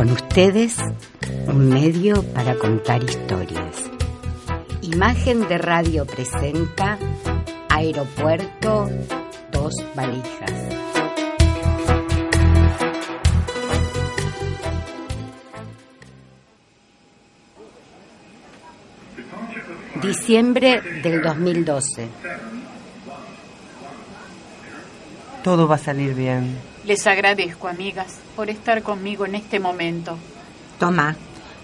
Con ustedes, un medio para contar historias. Imagen de radio presenta Aeropuerto Dos Valijas. Diciembre del 2012. Todo va a salir bien. Les agradezco, amigas, por estar conmigo en este momento. Toma,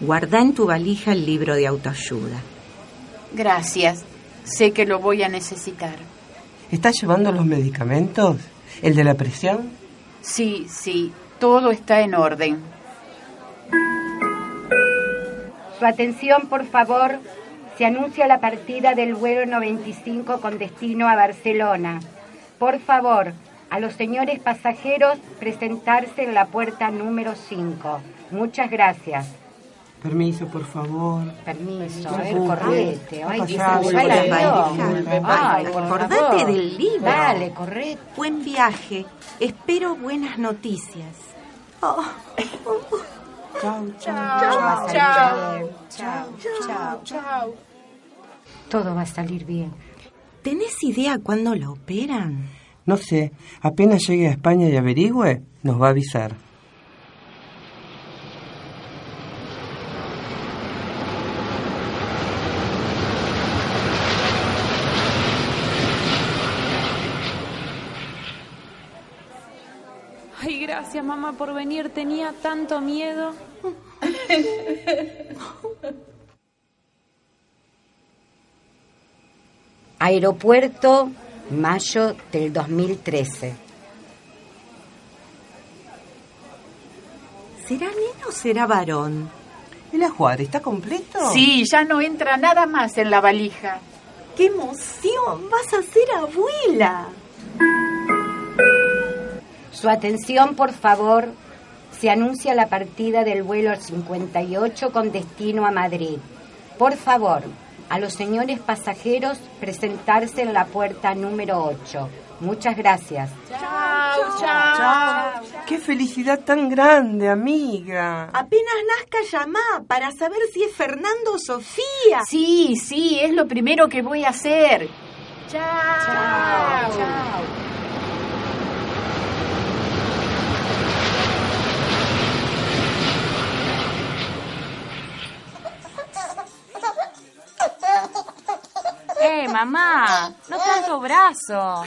guarda en tu valija el libro de autoayuda. Gracias. Sé que lo voy a necesitar. ¿Estás llevando los medicamentos? ¿El de la presión? Sí, sí, todo está en orden. Su atención, por favor. Se anuncia la partida del vuelo 95 con destino a Barcelona. Por favor, a los señores pasajeros presentarse en la puerta número 5. Muchas gracias. Permiso, por favor. Permiso, a ver, correte. Ay, valija. Ay, por Acordate favor. del libro. Dale, correte. Buen viaje. Espero buenas noticias. Oh, a salir bien. Chao, chao, chao. Todo va a salir bien. ¿Tenés idea cuándo la operan? No sé, apenas llegue a España y averigüe, nos va a avisar. Ay, gracias mamá por venir. Tenía tanto miedo. Aeropuerto, mayo del 2013. ¿Será nena o será varón? ¿El ajuar está completo? Sí, ya no entra nada más en la valija. ¡Qué emoción! ¡Vas a ser abuela! Su atención, por favor. Se anuncia la partida del vuelo 58 con destino a Madrid. Por favor, a los señores pasajeros presentarse en la puerta número 8. Muchas gracias. Chao, chao. ¡Qué felicidad tan grande, amiga! Apenas nazca llamá para saber si es Fernando o Sofía. Sí, sí, es lo primero que voy a hacer. Chao. Chao. ¡Eh, mamá! No tanto brazo.